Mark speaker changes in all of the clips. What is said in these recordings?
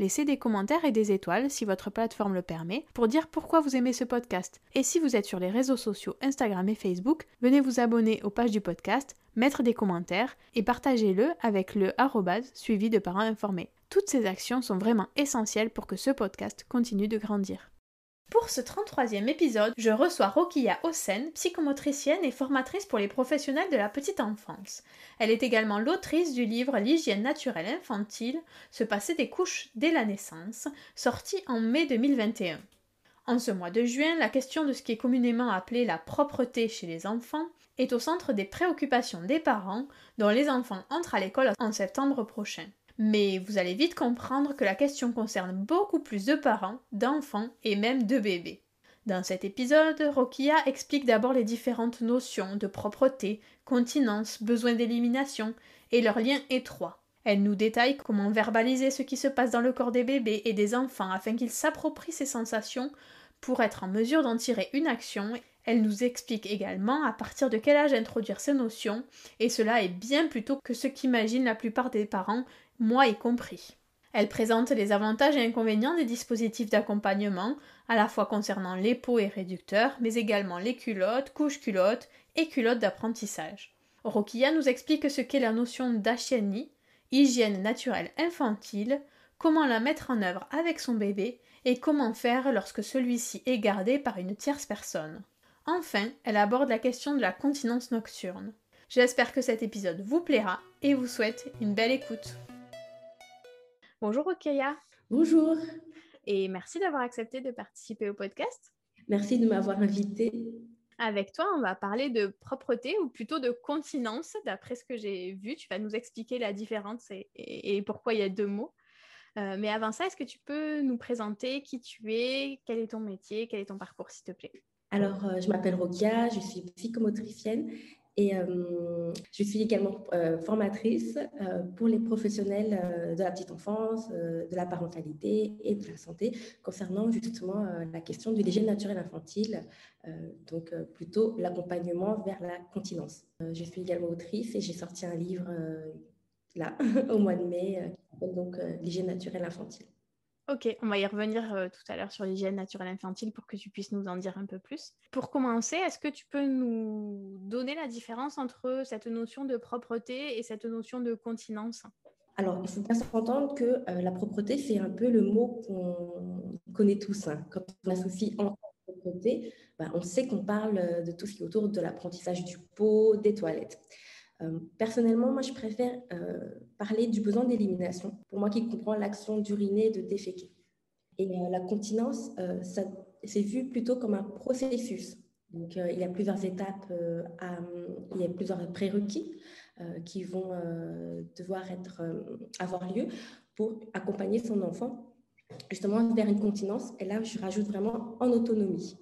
Speaker 1: Laissez des commentaires et des étoiles si votre plateforme le permet pour dire pourquoi vous aimez ce podcast. Et si vous êtes sur les réseaux sociaux Instagram et Facebook, venez vous abonner aux pages du podcast, mettre des commentaires et partagez-le avec le suivi de parents informés. Toutes ces actions sont vraiment essentielles pour que ce podcast continue de grandir. Pour ce 33e épisode, je reçois Rokia Hossen, psychomotricienne et formatrice pour les professionnels de la petite enfance. Elle est également l'autrice du livre L'hygiène naturelle infantile, se passer des couches dès la naissance, sorti en mai 2021. En ce mois de juin, la question de ce qui est communément appelé la propreté chez les enfants est au centre des préoccupations des parents dont les enfants entrent à l'école en septembre prochain. Mais vous allez vite comprendre que la question concerne beaucoup plus de parents, d'enfants et même de bébés. Dans cet épisode, Rokia explique d'abord les différentes notions de propreté, continence, besoin d'élimination et leurs liens étroits. Elle nous détaille comment verbaliser ce qui se passe dans le corps des bébés et des enfants afin qu'ils s'approprient ces sensations pour être en mesure d'en tirer une action. Elle nous explique également à partir de quel âge introduire ces notions, et cela est bien plus tôt que ce qu'imaginent la plupart des parents moi y compris. Elle présente les avantages et inconvénients des dispositifs d'accompagnement, à la fois concernant les pots et réducteurs, mais également les culottes, couches culottes et culottes d'apprentissage. Rokia nous explique ce qu'est la notion d'HNI, hygiène naturelle infantile, comment la mettre en œuvre avec son bébé et comment faire lorsque celui-ci est gardé par une tierce personne. Enfin, elle aborde la question de la continence nocturne. J'espère que cet épisode vous plaira et vous souhaite une belle écoute. Bonjour Okaya.
Speaker 2: Bonjour.
Speaker 1: Et merci d'avoir accepté de participer au podcast.
Speaker 2: Merci de m'avoir invité.
Speaker 1: Avec toi, on va parler de propreté ou plutôt de continence. D'après ce que j'ai vu, tu vas nous expliquer la différence et, pourquoi il y a deux mots. Euh, mais avant ça, est-ce que tu peux nous présenter qui tu es, quel est ton métier, quel est ton parcours, s'il te plaît?
Speaker 2: Alors, euh, je m'appelle Rokia, je suis psychomotricienne et euh, je suis également euh, formatrice euh, pour les professionnels de la petite enfance, de la parentalité et de la santé concernant justement la question de l'hygiène naturelle infantile, donc plutôt l'accompagnement vers la continence. je suis également autrice et j'ai sorti un livre là au mois de mai qui s'appelle donc l'hygiène naturelle infantile.
Speaker 1: Ok, on va y revenir euh, tout à l'heure sur l'hygiène naturelle infantile pour que tu puisses nous en dire un peu plus. Pour commencer, est-ce que tu peux nous donner la différence entre cette notion de propreté et cette notion de continence?
Speaker 2: Alors, il faut bien s'entendre que euh, la propreté, c'est un peu le mot qu'on connaît tous. Hein. Quand on associe enfant côté, bah, on sait qu'on parle de tout ce qui est autour de l'apprentissage du pot, des toilettes. Euh, personnellement, moi, je préfère euh, parler du besoin d'élimination, pour moi qui comprend l'action d'uriner de déféquer. Et euh, la continence, ça, c'est vu plutôt comme un processus. Donc, il y a plusieurs étapes, il y a plusieurs prérequis qui vont devoir être, avoir lieu pour accompagner son enfant justement vers une continence. Et là, je rajoute vraiment en autonomie.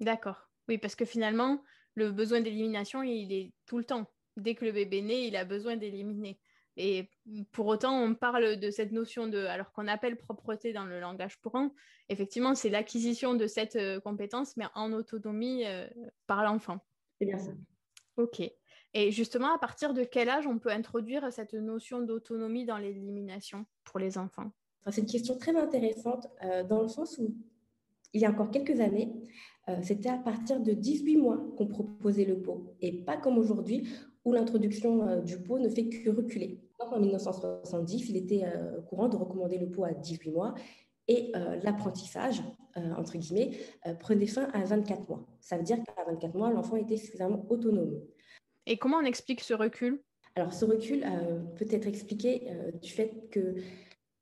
Speaker 1: D'accord. Oui, parce que finalement, le besoin d'élimination, il est tout le temps dès que le bébé naît, il a besoin d'éliminer. Et pour autant, on parle de cette notion de, alors qu'on appelle propreté dans le langage courant, effectivement, c'est l'acquisition de cette euh, compétence, mais en autonomie euh, par l'enfant.
Speaker 2: C'est bien ça.
Speaker 1: Ok. Et justement, à partir de quel âge on peut introduire cette notion d'autonomie dans l'élimination pour les enfants?
Speaker 2: C'est une question très intéressante euh, dans le sens où, il y a encore quelques années, c'était à partir de 18 mois qu'on proposait le pot et pas comme aujourd'hui où l'introduction euh, du pot ne fait que reculer. en 1970, il était euh, courant de recommander le pot à 18 mois et euh, l'apprentissage, entre guillemets, prenait fin à 24 mois. Ça veut dire qu'à 24 mois, l'enfant était suffisamment autonome.
Speaker 1: Et comment on explique ce recul?
Speaker 2: Alors, ce recul peut être expliqué du fait que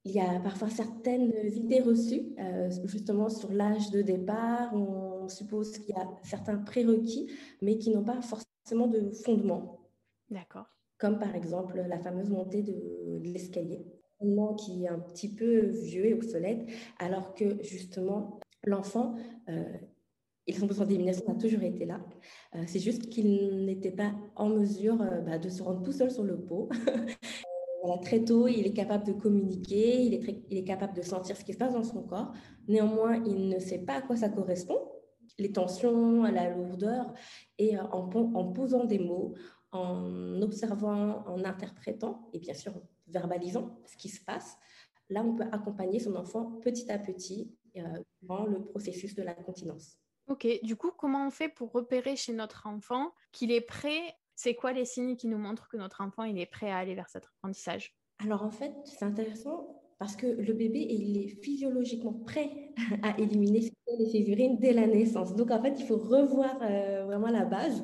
Speaker 2: il y a parfois certaines idées reçues, justement sur l'âge de départ. On suppose qu'il y a certains prérequis, mais qui n'ont pas forcément de fondement.
Speaker 1: D'accord.
Speaker 2: Comme par exemple la fameuse montée de, l'escalier, qui est un petit peu vieux et obsolète, alors que justement l'enfant, euh, son besoin d'élimination a toujours été là. Euh, c'est juste qu'il n'était pas en mesure euh, bah, de se rendre tout seul sur le pot. très tôt, il est capable de communiquer, il est, capable de sentir ce qui se passe dans son corps. Néanmoins, il ne sait pas à quoi ça correspond les tensions, la lourdeur, et en, en posant des mots, en observant, en interprétant et bien sûr en verbalisant ce qui se passe, là, on peut accompagner son enfant petit à petit euh, dans le processus de la continence.
Speaker 1: Ok, du coup, comment on fait pour repérer chez notre enfant qu'il est prêt? C'est quoi les signes qui nous montrent que notre enfant il est prêt à aller vers cet apprentissage?
Speaker 2: Alors en fait, c'est intéressant parce que le bébé, il est physiologiquement prêt à éliminer ses urines dès la naissance. Donc en fait, il faut revoir euh, vraiment la base.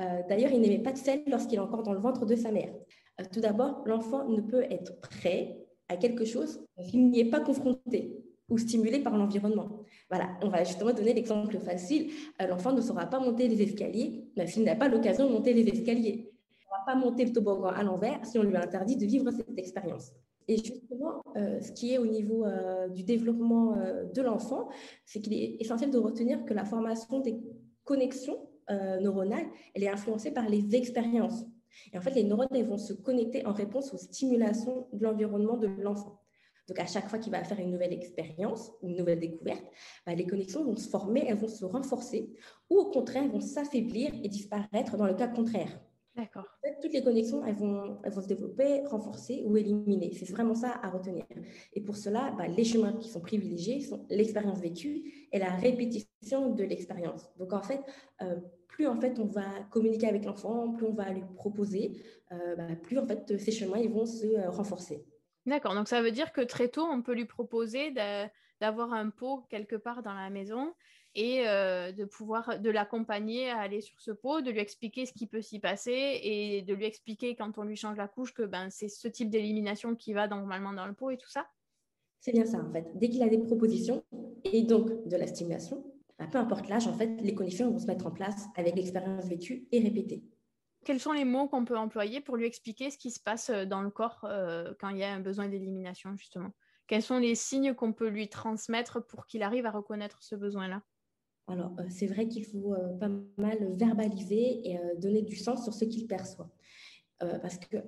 Speaker 2: Euh, d'ailleurs, il n'aimait pas de sel lorsqu'il est encore dans le ventre de sa mère. Euh, tout d'abord, l'enfant ne peut être prêt à quelque chose s'il n'y est pas confronté ou stimulé par l'environnement. Voilà, on va justement donner l'exemple facile. L'enfant ne saura pas monter les escaliers s'il n'a pas l'occasion de monter les escaliers. Il ne va pas monter le toboggan à l'envers si on lui interdit de vivre cette expérience. Et justement, ce qui est au niveau du développement de l'enfant, c'est qu'il est essentiel de retenir que la formation des connexions euh, neuronale, elle est influencée par les expériences. Et en fait, les neurones vont se connecter en réponse aux stimulations de l'environnement de l'enfant. Donc, à chaque fois qu'il va faire une nouvelle expérience, une nouvelle découverte, bah, les connexions vont se former, elles vont se renforcer, ou au contraire, elles vont s'affaiblir et disparaître dans le cas contraire.
Speaker 1: D'accord.
Speaker 2: En fait, toutes les connexions, elles vont, elles vont se développer, renforcer ou éliminer. C'est vraiment ça à retenir. Et pour cela, bah, les chemins qui sont privilégiés sont l'expérience vécue et la répétition de l'expérience. Donc, en fait, euh, plus en fait on va communiquer avec l'enfant, plus on va lui proposer, euh, bah, plus en fait ces chemins ils vont se euh, renforcer.
Speaker 1: D'accord, donc ça veut dire que très tôt, on peut lui proposer d'avoir un pot quelque part dans la maison et euh, de pouvoir de l'accompagner à aller sur ce pot, de lui expliquer ce qui peut s'y passer et de lui expliquer quand on lui change la couche que ben, c'est ce type d'élimination qui va normalement dans le pot et tout ça
Speaker 2: C'est bien ça en fait. Dès qu'il a des propositions et donc de la stimulation, ben, peu importe l'âge, en fait, les conditions vont se mettre en place avec l'expérience vécue et répétée.
Speaker 1: Quels sont les mots qu'on peut employer pour lui expliquer ce qui se passe euh, dans le corps euh, quand il y a un besoin d'élimination, justement? Quels sont les signes qu'on peut lui transmettre pour qu'il arrive à reconnaître ce besoin-là?
Speaker 2: Alors, euh, c'est vrai qu'il faut euh, pas mal verbaliser et euh, donner du sens sur ce qu'il perçoit. parce qu'il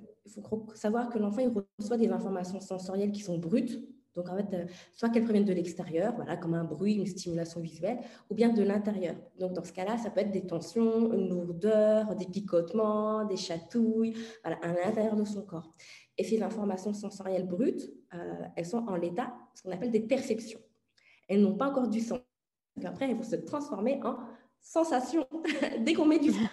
Speaker 2: faut savoir que l'enfant, il reçoit des informations sensorielles qui sont brutes, donc, en fait, soit qu'elles proviennent de l'extérieur, voilà, comme un bruit, une stimulation visuelle, ou bien de l'intérieur. Donc, dans ce cas-là, ça peut être des tensions, une lourdeur, des picotements, des chatouilles, à l'intérieur de son corps. Et ces informations sensorielles brutes, elles sont en l'état, ce qu'on appelle des perceptions. Elles n'ont pas encore du sens après, elles vont se transformer en sensation dès qu'on met du sens.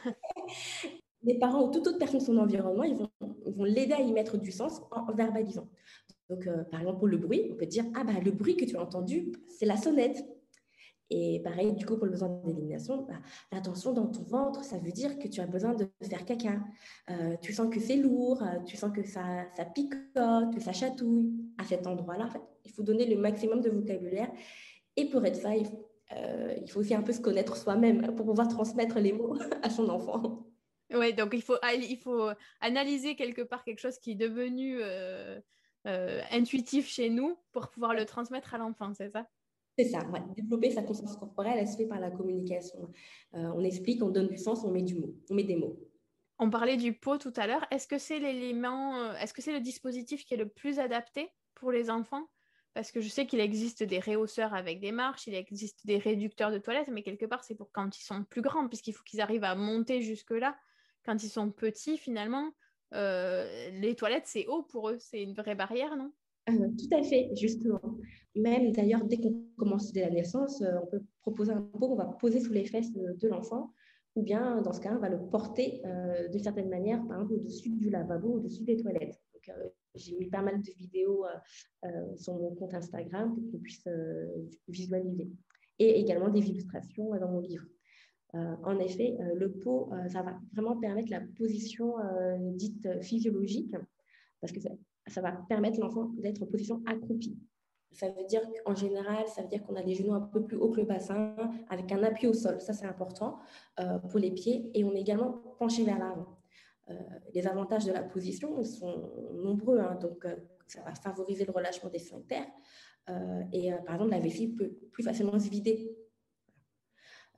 Speaker 2: Les parents ou toute autre personne de son environnement, ils vont l'aider à y mettre du sens en verbalisant. Donc, euh, par exemple, pour le bruit, on peut dire Ah, bah, le bruit que tu as entendu, c'est la sonnette. Et pareil, du coup, pour le besoin d'élimination, bah, la tension dans ton ventre, ça veut dire que tu as besoin de faire caca. Euh, tu sens que c'est lourd, euh, tu sens que ça, ça picote, que ça chatouille. À cet endroit-là, en fait, il faut donner le maximum de vocabulaire. Et pour être ça, il faut aussi un peu se connaître soi-même pour pouvoir transmettre les mots à son enfant.
Speaker 1: Oui, donc il faut, il faut analyser quelque part quelque chose qui est devenu intuitif chez nous pour pouvoir le transmettre à l'enfant, c'est ça?
Speaker 2: C'est ça, développer sa conscience corporelle, elle se fait par la communication. Euh, on explique, on donne du sens, on met du mot, on met des mots.
Speaker 1: On parlait du pot tout à l'heure. Est-ce que c'est l'élément, euh, est-ce que c'est le dispositif qui est le plus adapté pour les enfants? Parce que je sais qu'il existe des réhausseurs avec des marches, il existe des réducteurs de toilettes, mais quelque part c'est pour quand ils sont plus grands, puisqu'il faut qu'ils arrivent à monter jusque-là. Quand ils sont petits, finalement, euh, les toilettes c'est haut pour eux, c'est une vraie barrière, non?
Speaker 2: Euh, tout à fait, justement. Même d'ailleurs, dès qu'on commence dès la naissance, euh, on peut proposer un pot qu'on va poser sous les fesses de, l'enfant, ou bien dans ce cas, on va le porter d'une certaine manière, par exemple, au-dessus du lavabo, au-dessus des toilettes. J'ai mis pas mal de vidéos sur mon compte Instagram pour qu'on puisse visualiser. Et également des illustrations dans mon livre. En effet, le pot, ça va vraiment permettre la position dite physiologique, parce que ça va permettre l'enfant d'être en position accroupie. Ça veut dire qu'en général, ça veut dire qu'on a les genoux un peu plus haut que le bassin, avec un appui au sol. Ça, c'est important euh, pour les pieds. Et on est également penché vers l'avant. Euh, les avantages de la position sont nombreux. Hein. donc, euh, ça va favoriser le relâchement des sphincters. et par exemple, la vessie peut plus facilement se vider.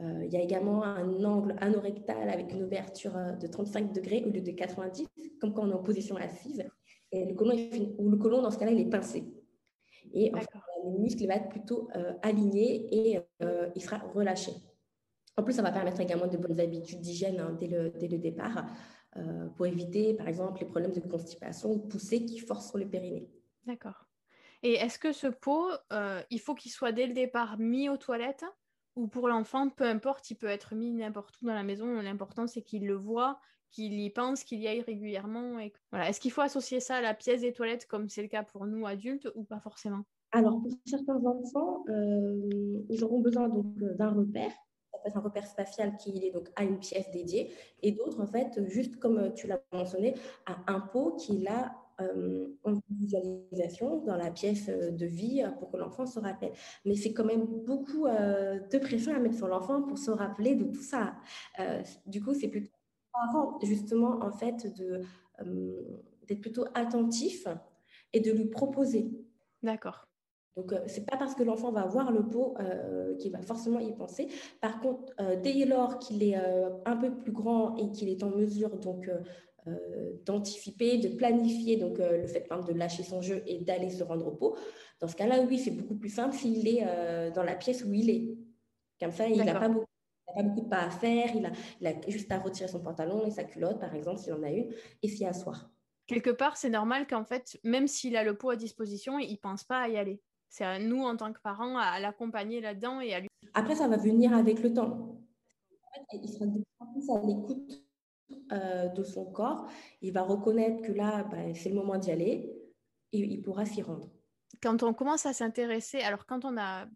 Speaker 2: Il y a également un angle anorectal avec une ouverture de 35 degrés au lieu de 90, comme quand on est en position assise. Et le côlon, ou le côlon, dans ce cas-là, il est pincé. Et en le muscle va être plutôt euh, aligné et euh, il sera relâché. En plus, ça va permettre également de bonnes habitudes d'hygiène hein, dès, le, dès, le, départ euh, pour éviter, par exemple, les problèmes de constipation ou poussée qui forcent sur le périnée.
Speaker 1: D'accord. Et est-ce que ce pot, il faut qu'il soit dès le départ mis aux toilettes? Ou pour l'enfant, peu importe, il peut être mis n'importe où dans la maison. L'important, c'est qu'il le voit, qu'il y pense, qu'il y aille régulièrement. Est-ce qu'il faut associer ça à la pièce des toilettes comme c'est le cas pour nous adultes ou pas forcément?
Speaker 2: Alors, pour certains enfants, euh, ils auront besoin donc euh, d'un repère. Un repère spatial qui est donc à une pièce dédiée. Et d'autres, en fait, juste comme tu l'as mentionné, à un pot qui est là euh, en visualisation dans la pièce de vie pour que l'enfant se rappelle. Mais c'est quand même beaucoup de pression à mettre sur l'enfant pour se rappeler de tout ça. du coup, c'est plutôt justement, en fait, de, euh, d'être plutôt attentif et de lui proposer.
Speaker 1: D'accord.
Speaker 2: Donc, euh, c'est pas parce que l'enfant va voir le pot euh, qu'il va forcément y penser. Par contre, dès lors qu'il est un peu plus grand et qu'il est en mesure donc d'anticiper, de planifier donc le fait de lâcher son jeu et d'aller se rendre au pot, dans ce cas-là, oui, c'est beaucoup plus simple s'il est dans la pièce où il est. Comme ça, il n'a pas beaucoup n'a pas beaucoup de pas à faire, il a, juste à retirer son pantalon et sa culotte, par exemple, s'il en a une, et s'y asseoir.
Speaker 1: Quelque part, c'est normal qu'en fait, même s'il a le pot à disposition, il ne pense pas à y aller. C'est à nous, en tant que parents, à l'accompagner là-dedans et à lui.
Speaker 2: Après, ça va venir avec le temps. Il sera de plus à l'écoute euh, de son corps. Il va reconnaître que là, bah, c'est le moment d'y aller et il pourra s'y rendre.
Speaker 1: Quand on commence à s'intéresser, alors quand on a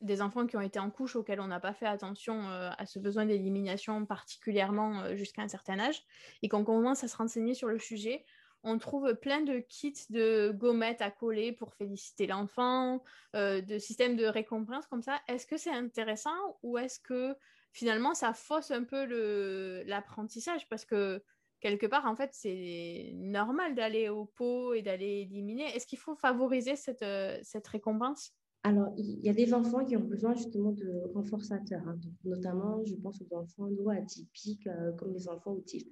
Speaker 1: des enfants qui ont été en couche auxquels on n'a pas fait attention euh, à ce besoin d'élimination particulièrement euh, jusqu'à un certain âge et qu'on commence à se renseigner sur le sujet, on trouve plein de kits de gommettes à coller pour féliciter l'enfant, de systèmes de récompense comme ça. Est-ce que c'est intéressant ou est-ce que finalement ça fausse un peu l'apprentissage parce que quelque part, en fait, c'est normal d'aller au pot et d'aller éliminer. Est-ce qu'il faut favoriser cette récompense?
Speaker 2: Alors, il y a des enfants qui ont besoin justement de renforçateurs, hein. notamment, je pense aux enfants neuroatypiques euh, comme les enfants autistes.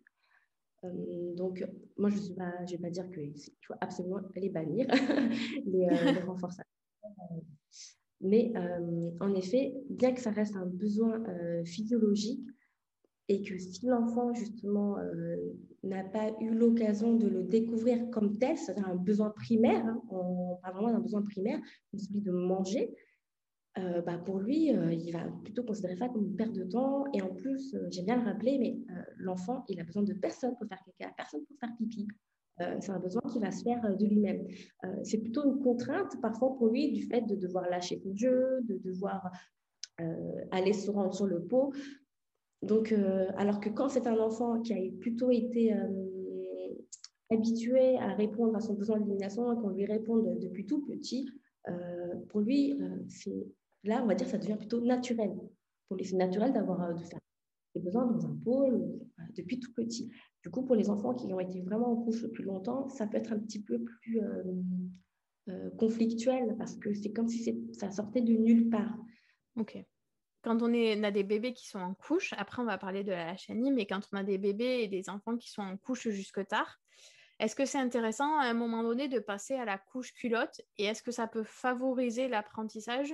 Speaker 2: Euh, donc, moi, je ne vais pas dire qu'il faut absolument les bannir, les, euh, les, renforçateurs. Mais en effet, bien que ça reste un besoin physiologique, et que si l'enfant, justement, euh, n'a pas eu l'occasion de le découvrir comme tel, c'est-à-dire un besoin primaire, hein, on parle vraiment d'un besoin primaire, celui de manger, euh, bah pour lui, euh, il va plutôt considérer ça comme une perte de temps. Et en plus, j'aime bien le rappeler, mais l'enfant, il a besoin de personne pour faire caca, personne pour faire pipi. C'est un besoin qui va se faire de lui-même. c'est plutôt une contrainte parfois pour lui du fait de devoir lâcher son jeu, de devoir aller se rendre sur le pot. Donc, alors que quand c'est un enfant qui a plutôt été habitué à répondre à son besoin d'élimination et qu'on lui réponde depuis tout petit, pour lui, là, on va dire ça devient plutôt naturel. Pour lui, c'est naturel d'avoir de faire des besoins dans un pôle depuis tout petit. Du coup, pour les enfants qui ont été vraiment en couche depuis longtemps, ça peut être un petit peu plus euh, euh, conflictuel parce que c'est comme si ça sortait de nulle part.
Speaker 1: Ok. Quand on, a des bébés qui sont en couche, après on va parler de la HNI, mais quand on a des bébés et des enfants qui sont en couche jusque tard, est-ce que c'est intéressant à un moment donné de passer à la couche culotte et est-ce que ça peut favoriser l'apprentissage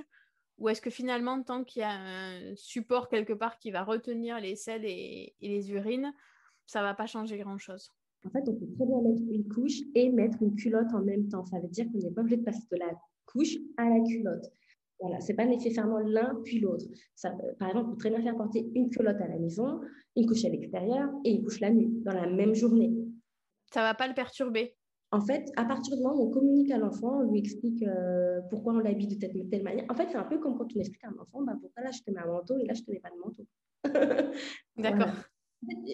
Speaker 1: ou est-ce que finalement, tant qu'il y a un support quelque part qui va retenir les selles et, les urines, ça ne va pas changer grand-chose
Speaker 2: En fait, on peut très bien mettre une couche et mettre une culotte en même temps. Ça veut dire qu'on n'est pas obligé de passer de la couche à la culotte. Voilà, ce n'est pas nécessairement l'un puis l'autre. Par exemple, on peut très bien faire porter une culotte à la maison, une couche à l'extérieur et une couche la nuit, dans la même journée.
Speaker 1: Ça ne va pas le perturber
Speaker 2: en fait, à partir du moment où on communique à l'enfant, on lui explique euh, pourquoi on l'habille de telle, telle manière. En fait, c'est un peu comme quand on explique à un enfant, bah, pourquoi là je te mets un manteau et là je te mets pas de manteau.
Speaker 1: D'accord.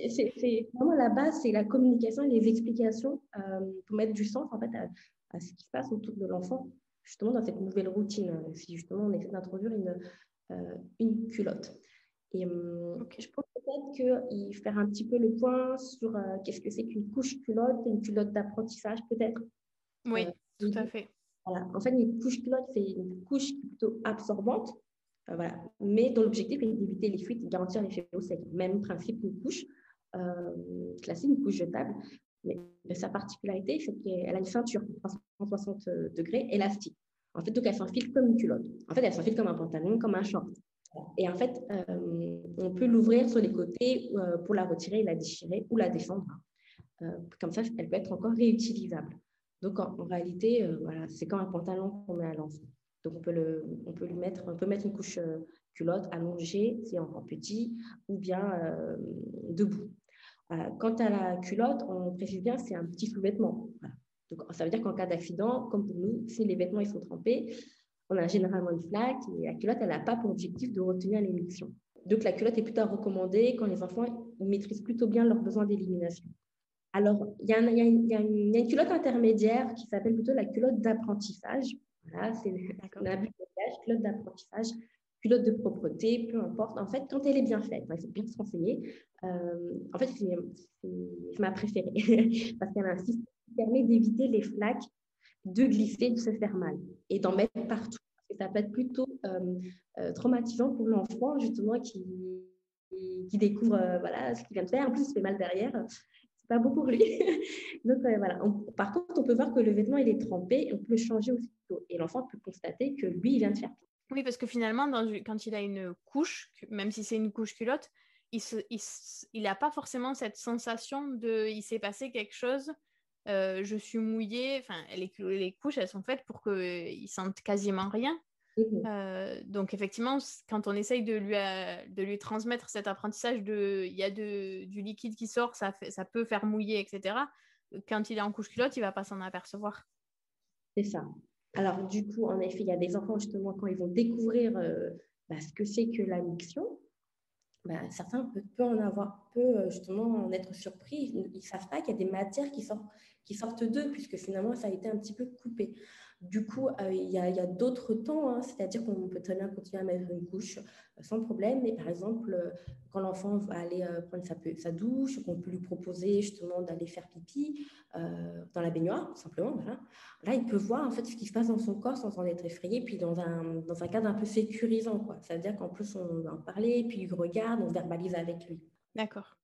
Speaker 2: C'est vraiment la base, c'est la communication et les explications euh, pour mettre du sens en fait à, ce qui se passe autour de l'enfant, justement dans cette nouvelle routine. Si justement on essaie d'introduire une, euh, une culotte. Et hum, je pense peut-être qu'il faire un petit peu le point sur euh, qu'est-ce que c'est qu'une couche culotte, une culotte d'apprentissage peut-être?
Speaker 1: Oui, euh, tout à fait.
Speaker 2: Voilà. En fait, une couche culotte, c'est une couche plutôt absorbante, euh, mais dont l'objectif est d'éviter les fuites et de garantir l'effet au sec. Même principe qu'une couche classique, une couche jetable. Mais sa particularité, c'est qu'elle a une ceinture 360 degrés élastique. En fait, donc elle s'enfile comme une culotte. En fait, elle s'enfile comme un pantalon, comme un short. Et en fait, euh, on peut l'ouvrir sur les côtés euh, pour la retirer, la déchirer ou la descendre. Euh, comme ça, elle peut être encore réutilisable. Donc, en, réalité, voilà, c'est comme un pantalon qu'on met à l'enfant. Donc, on peut, le, on peut lui mettre, on peut mettre une couche culotte allongée, si encore petit, ou bien debout. quant à la culotte, on précise bien c'est un petit sous-vêtement. Donc, ça veut dire qu'en cas d'accident, comme pour nous, si les vêtements ils sont trempés, on a généralement une flaque et la culotte, elle n'a pas pour objectif de retenir l'émission. Donc, la culotte est plutôt recommandée quand les enfants maîtrisent plutôt bien leurs besoins d'élimination. Alors, il y, a une culotte intermédiaire qui s'appelle plutôt la culotte d'apprentissage. Voilà, c'est la culotte d'apprentissage, culotte de propreté, peu importe. En fait, quand elle est bien faite, il faut bien se renseigner. Euh, en fait, c'est ma préférée parce qu'elle a un système qui permet d'éviter les flaques de glisser, de se faire mal et d'en mettre partout. ça peut être plutôt euh, euh, traumatisant pour l'enfant, justement, qui, qui découvre euh, voilà, ce qu'il vient de faire. En plus, il se fait mal derrière. Pas beau pour lui. Donc, voilà. par contre, on peut voir que le vêtement, il est trempé on peut le changer aussitôt. Et l'enfant peut constater que lui, il vient de faire.
Speaker 1: Oui, parce que finalement, quand il a une couche, même si c'est une couche culotte, il n'a pas forcément cette sensation de il s'est passé quelque chose euh, je suis mouillée. Enfin, les, les, couches, elles sont faites pour qu'ils sentent quasiment rien. Mhm. Euh, donc effectivement, quand on essaye de lui, euh, de lui transmettre cet apprentissage de il y a de, du liquide qui sort, ça, fait, ça peut faire mouiller, etc. Quand il est en couche culotte, il va pas s'en apercevoir.
Speaker 2: C'est ça. Alors du coup, en effet, il y a des enfants justement quand ils vont découvrir bah, ce que c'est que la miction, bah, certains peuvent, en avoir, peu justement en être surpris. Ils ne savent pas qu'il y a des matières qui sortent, qui sortent d'eux, puisque finalement, ça a été un petit peu coupé. Du coup, euh, il y a, d'autres temps, hein, c'est-à-dire qu'on peut très bien continuer à mettre une couche euh, sans problème. Mais par exemple, euh, quand l'enfant va aller prendre sa, douche, qu'on peut lui proposer justement d'aller faire pipi dans la baignoire, simplement, là, il peut voir en fait ce qui se passe dans son corps sans en être effrayé, puis dans un, dans un cadre un peu sécurisant. C'est-à-dire qu'en plus, on va en parler, puis il regarde, on verbalise avec lui.
Speaker 1: D'accord.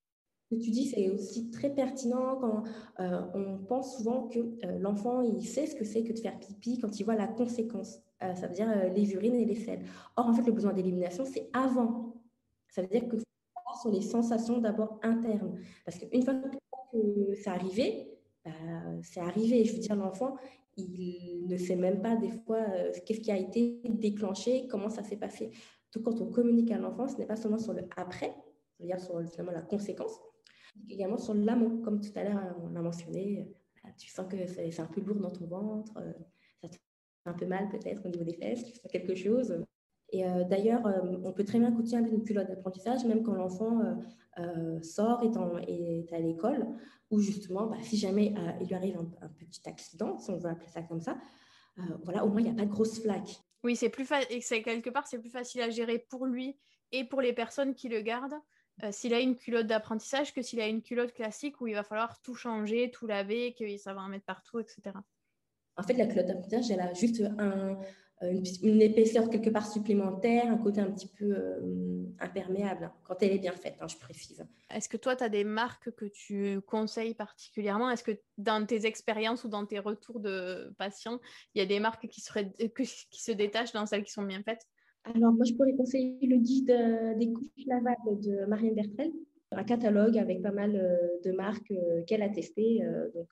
Speaker 2: Que tu dis, c'est aussi très pertinent quand euh, on pense souvent que euh, l'enfant, il sait ce que c'est que de faire pipi quand il voit la conséquence. Euh, ça veut dire les urines et les selles. Or, en fait, le besoin d'élimination, c'est avant. Ça veut dire que sur les sensations d'abord internes. Parce qu'une fois que c'est arrivé, bah, c'est arrivé. Je veux dire, l'enfant, il ne sait même pas des fois qu'est-ce qui a été déclenché, comment ça s'est passé. Donc, quand on communique à l'enfant, ce n'est pas seulement sur le après, c'est-à-dire sur finalement la conséquence, également sur l'amont, comme tout à l'heure on l'a mentionné. Tu sens que c'est un peu lourd dans ton ventre, euh, ça te fait un peu mal peut-être au niveau des fesses, tu sens quelque chose. Et d'ailleurs, on peut très bien continuer avec une culotte d'apprentissage, même quand l'enfant sort, et est, à l'école, ou justement, bah, si jamais il lui arrive un, petit accident, si on veut appeler ça comme ça, voilà, au moins il n'y a pas de grosse flaque.
Speaker 1: Oui, c'est plus c'est quelque part c'est plus facile à gérer pour lui et pour les personnes qui le gardent euh, s'il a une culotte d'apprentissage que s'il a une culotte classique où il va falloir tout changer, tout laver, que ça va en mettre partout, etc.
Speaker 2: En fait, la culotte d'apprentissage, elle a juste un, une, épaisseur quelque part supplémentaire, un côté un petit peu euh, imperméable, hein, quand elle est bien faite, hein, je précise.
Speaker 1: Est-ce que toi, tu as des marques que tu conseilles particulièrement? Est-ce que dans tes expériences ou dans tes retours de patients, il y a des marques qui, seraient, qui se détachent dans celles qui sont bien faites?
Speaker 2: Alors, moi, je pourrais conseiller le guide euh, des couches lavables de Marianne Bertrel, un catalogue avec pas mal euh, de marques euh, qu'elle a testées donc,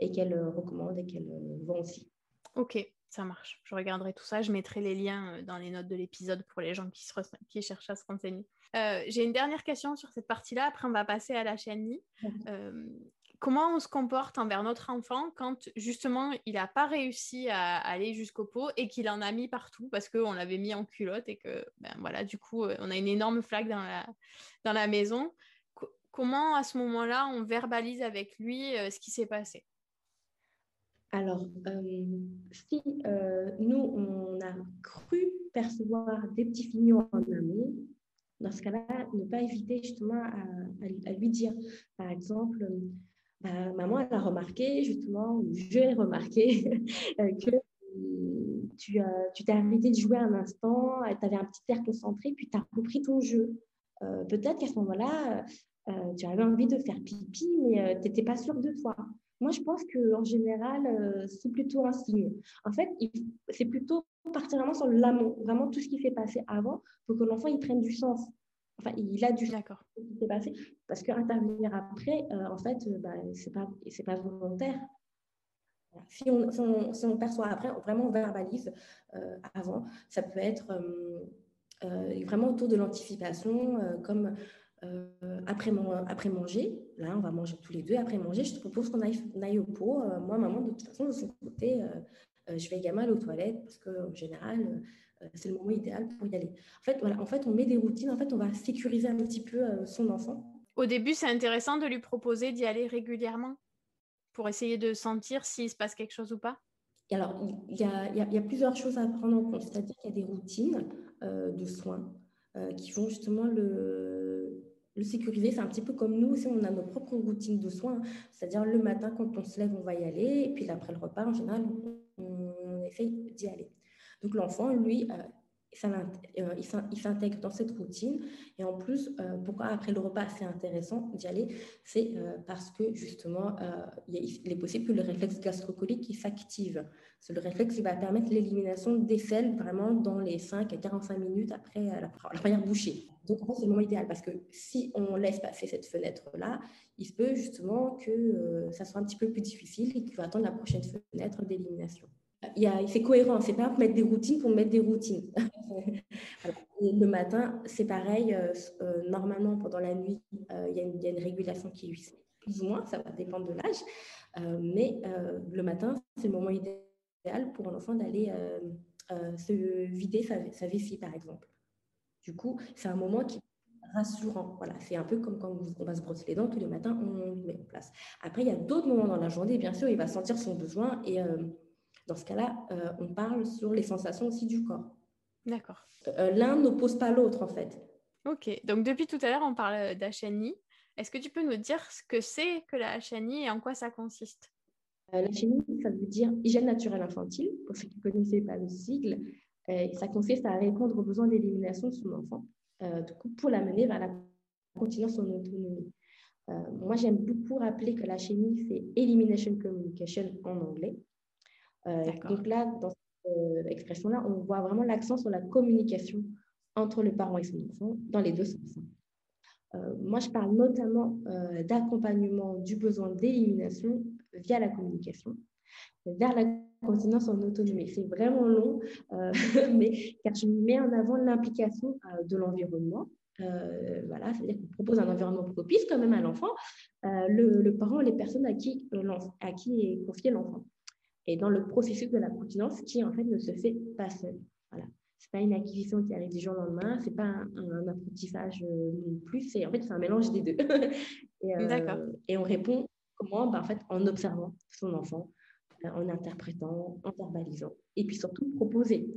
Speaker 2: et qu'elle recommande et qu'elle vend aussi.
Speaker 1: Ok, ça marche. Je regarderai tout ça. Je mettrai les liens dans les notes de l'épisode pour les gens qui, se qui cherchent à se renseigner. J'ai une dernière question sur cette partie-là. Après, on va passer à la chaîne comment on se comporte envers notre enfant quand justement il n'a pas réussi à aller jusqu'au pot et qu'il en a mis partout parce qu'on l'avait mis en culotte et que ben voilà du coup on a une énorme flaque dans la, dans la maison. comment à ce moment-là on verbalise avec lui euh, ce qui s'est passé?
Speaker 2: Alors, euh, si euh, nous, on a cru percevoir des petits fignons en amont, dans ce cas-là, ne pas éviter justement à lui dire, par exemple, bah, maman, elle a remarqué justement, ou j'ai remarqué euh, que euh, tu t'es arrêté de jouer un instant, tu avais un petit air concentré, puis tu as repris ton jeu. Euh, peut-être qu'à ce moment-là, tu avais envie de faire pipi, mais tu n'étais pas sûre de toi. Moi, je pense qu'en général, c'est plutôt un signe. En fait, c'est plutôt partir vraiment sur l'amont, vraiment tout ce qui s'est passé avant, pour que l'enfant il prenne du sens. Enfin, il a du
Speaker 1: D'accord.
Speaker 2: qui s'est passé. Parce qu'intervenir après, euh, en fait, euh, bah, ce n'est pas, pas volontaire. Si on, si, on, perçoit après, vraiment on verbalise euh, avant, ça peut être vraiment autour de l'anticipation, comme après, après manger, là on va manger tous les deux, après manger, je te propose qu'on aille, aille, au pot. moi, maman, de toute façon, de son côté, je vais également aller aux toilettes, parce qu'en général, euh, c'est le moment idéal pour y aller. En fait, voilà, en fait, on met des routines, en fait, on va sécuriser un petit peu euh, son enfant.
Speaker 1: Au début, c'est intéressant de lui proposer d'y aller régulièrement pour essayer de sentir s'il se passe quelque chose ou pas?
Speaker 2: alors, il y, a, y, a, plusieurs choses à prendre en compte, c'est-à-dire qu'il y a des routines euh, de soins qui vont justement le, le sécuriser. C'est un petit peu comme nous aussi, on a nos propres routines de soins. C'est-à-dire le matin, quand on se lève, on va y aller. Et puis après le repas, en général, on, on essaye d'y aller. Donc l'enfant, lui, euh, euh, il s'intègre dans cette routine. Et en plus, euh, pourquoi après le repas c'est intéressant d'y aller C'est parce que justement, il est possible que le réflexe gastrocolique s'active. C'est le réflexe qui va permettre l'élimination des selles vraiment dans les 5 à 45 minutes après la, première bouchée. Donc en fait, c'est le moment idéal parce que si on laisse passer cette fenêtre-là, il se peut justement que ça soit un petit peu plus difficile et qu'il faut attendre la prochaine fenêtre d'élimination c'est cohérent, c'est pas mettre des routines pour mettre des routines. Le matin, c'est pareil, euh, euh, normalement pendant la nuit, euh, il y, a une régulation qui est plus ou moins, ça va dépendre de l'âge, mais le matin, c'est le moment idéal pour un enfant d'aller se vider sa, vessie, par exemple. Du coup, c'est un moment qui est rassurant. Voilà, c'est un peu comme quand on va se brosser les dents tous les matins, on met en place. Après, il y a d'autres moments dans la journée, bien sûr, il va sentir son besoin et dans ce cas-là, euh, on parle sur les sensations aussi du corps.
Speaker 1: D'accord.
Speaker 2: Euh, l'un n'oppose pas l'autre, en fait.
Speaker 1: Ok, donc depuis tout à l'heure, on parle d'HNI. Est-ce que tu peux nous dire ce que c'est que la HNI et en quoi ça consiste?
Speaker 2: Euh, La HNI, ça veut dire hygiène naturelle infantile, pour ceux qui ne connaissaient pas le sigle. ça consiste à répondre aux besoins d'élimination de son enfant, du coup, pour l'amener vers la continence en autonomie. moi, j'aime beaucoup rappeler que la HNI, c'est Elimination Communication en anglais. Euh, donc là, dans cette euh, expression-là, on voit vraiment l'accent sur la communication entre le parent et son enfant dans les deux sens. Euh, moi, je parle notamment d'accompagnement du besoin d'élimination via la communication vers la continence en autonomie. C'est vraiment long, mais car je mets en avant l'implication de l'environnement. voilà, c'est-à-dire qu'on propose un environnement propice quand même à l'enfant, le, le, parent, les personnes à qui, à qui est confié l'enfant et dans le processus de la continence qui, en fait, ne se fait pas seul. Voilà. c'est pas une acquisition qui arrive du jour au lendemain, c'est pas un, apprentissage non plus, c'est en fait c'est un mélange des deux. et, D'accord. Et on répond comment? Bah, En fait, en observant son enfant, en interprétant, en verbalisant, et puis surtout proposer.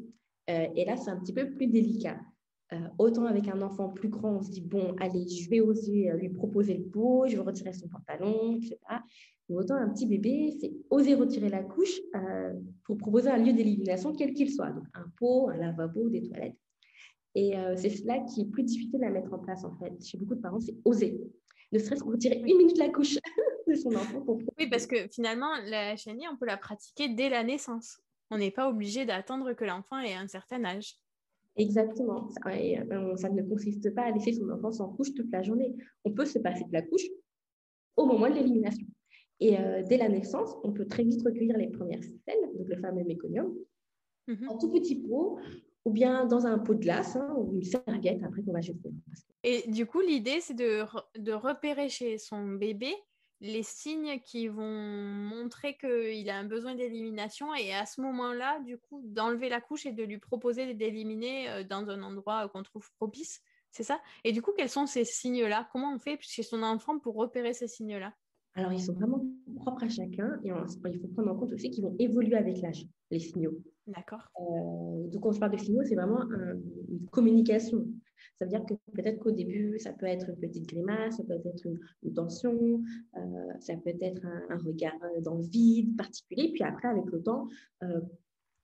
Speaker 2: et là, c'est un petit peu plus délicat. Euh, autant avec un enfant plus grand, on se dit, bon, allez, je vais oser euh, lui proposer le pot, je vais retirer son pantalon, etc. Mais autant un petit bébé, c'est oser retirer la couche euh, pour proposer un lieu d'élimination, quel qu'il soit. Donc, un pot, un lavabo, des toilettes. Et c'est cela qui est plus difficile à mettre en place, en fait. Chez beaucoup de parents, c'est oser. Ne serait-ce que retirer une minute la couche de son enfant. Pour...
Speaker 1: Oui, parce que finalement, la chenille, on peut la pratiquer dès la naissance. On n'est pas obligé d'attendre que l'enfant ait un certain âge.
Speaker 2: Exactement. Ça, ne consiste pas à laisser son enfant sans couche toute la journée. On peut se passer de la couche au moment de l'élimination. Et euh, dès la naissance, on peut très vite recueillir les premières selles, donc le fameux méconium, mhm. en tout petit pot, ou bien dans un pot de glace, hein, ou une serviette après qu'on va jeter.
Speaker 1: Et du coup, l'idée, c'est de, de repérer chez son bébé les signes qui vont montrer qu'il a un besoin d'élimination et à ce moment-là, du coup, d'enlever la couche et de lui proposer d'éliminer euh, dans un endroit qu'on trouve propice. C'est ça? Et du coup, quels sont ces signes-là? Comment on fait chez son enfant pour repérer ces signes-là?
Speaker 2: Alors, ils sont vraiment propres à chacun et il faut prendre en compte aussi qu'ils vont évoluer avec l'âge, les signaux.
Speaker 1: D'accord.
Speaker 2: Euh, donc, quand se parle de signaux, c'est vraiment une communication. Ça veut dire que peut-être qu'au début, ça peut être une petite grimace, ça peut être une, tension, euh, ça peut être un, regard dans le vide particulier. Puis après, avec le temps, euh,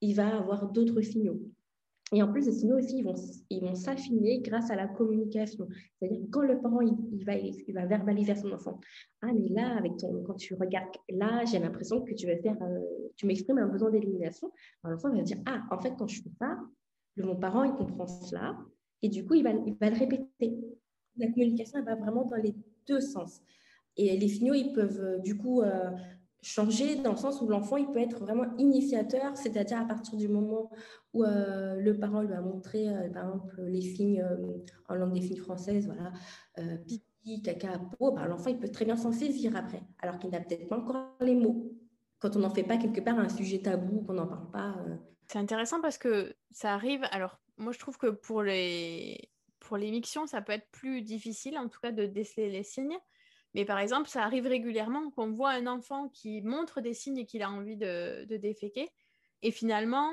Speaker 2: il va avoir d'autres signaux. Et en plus, les signaux aussi, ils vont, ils vont s'affiner grâce à la communication. C'est-à-dire quand le parent, il, va, il va verbaliser à son enfant, ah, mais là, avec ton, quand tu regardes là, j'ai l'impression que tu veux faire, euh, tu m'exprimes un besoin d'élimination. L'enfant va dire, ah, en fait, quand je fais ça, mon parent, il comprend cela. Et du coup, il va, il va le répéter. La communication, elle va vraiment dans les deux sens. Et les signaux, ils peuvent euh, du coup euh, changer dans le sens où l'enfant, il peut être vraiment initiateur, c'est-à-dire à partir du moment où euh, le parent lui a montré, par exemple, les signes en langue des signes française, voilà, pipi, caca, peau, ben, l'enfant, il peut très bien s'en saisir après, alors qu'il n'a peut-être pas encore les mots. Quand on n'en fait pas quelque part un sujet tabou, qu'on n'en parle pas.
Speaker 1: C'est intéressant parce que ça arrive, alors moi, je trouve que pour les, pour ça peut être plus difficile, en tout cas, de déceler les signes. Mais par exemple, ça arrive régulièrement qu'on voit un enfant qui montre des signes qu'il a envie de, de déféquer. Et finalement,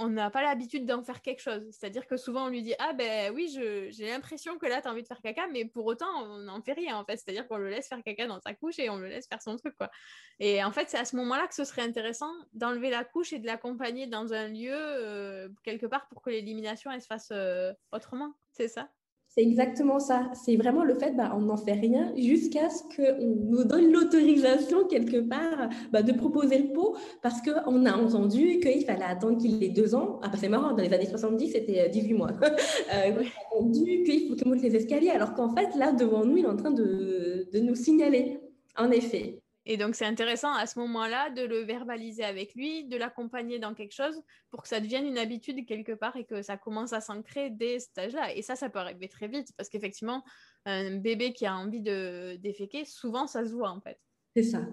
Speaker 1: on n'a pas l'habitude d'en faire quelque chose. C'est-à-dire que souvent, on lui dit Ah, ben oui, j'ai l'impression que là, tu as envie de faire caca, mais pour autant, on n'en fait rien, en fait. C'est-à-dire qu'on le laisse faire caca dans sa couche et on le laisse faire son truc, quoi. Et en fait, c'est à ce moment-là que ce serait intéressant d'enlever la couche et de l'accompagner dans un lieu, euh, quelque part, pour que l'élimination, elle se fasse euh, autrement. C'est ça?
Speaker 2: C'est exactement ça. C'est vraiment le fait, bah, on n'en fait rien jusqu'à ce qu'on nous donne l'autorisation quelque part bah, de proposer le pot parce qu'on a entendu qu'il fallait attendre qu'il ait deux ans. Ah, bah, c'est marrant, dans les années 70, c'était 18 euh, mois. euh, on a entendu qu'il faut qu'il monte les escaliers alors qu'en fait, là, devant nous, il est en train de, de nous signaler. En effet.
Speaker 1: Et donc, c'est intéressant à ce moment-là de le verbaliser avec lui, de l'accompagner dans quelque chose pour que ça devienne une habitude quelque part et que ça commence à s'ancrer dès cet âge-là. Et ça, ça peut arriver très vite parce qu'effectivement, un bébé qui a envie de déféquer, souvent, ça se voit en fait.
Speaker 2: C'est ça.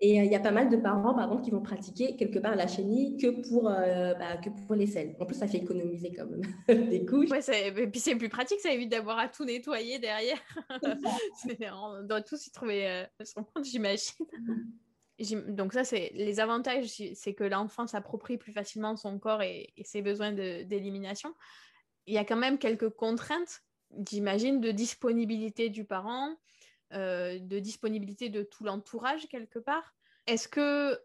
Speaker 2: Et euh, il y a pas mal de parents, par contre, qui vont pratiquer quelque part la chenille que pour, euh, bah, que pour les selles. En plus, ça fait économiser quand même des couches.
Speaker 1: Ouais, et puis c'est plus pratique, ça évite d'avoir à tout nettoyer derrière. on doit tous y trouver euh, son compte, j'imagine. Donc ça, c'est les avantages, c'est que l'enfant s'approprie plus facilement son corps et, ses besoins d'élimination. Il y a quand même quelques contraintes, j'imagine, de disponibilité du parent, euh, de disponibilité de tout l'entourage quelque part. Est-ce que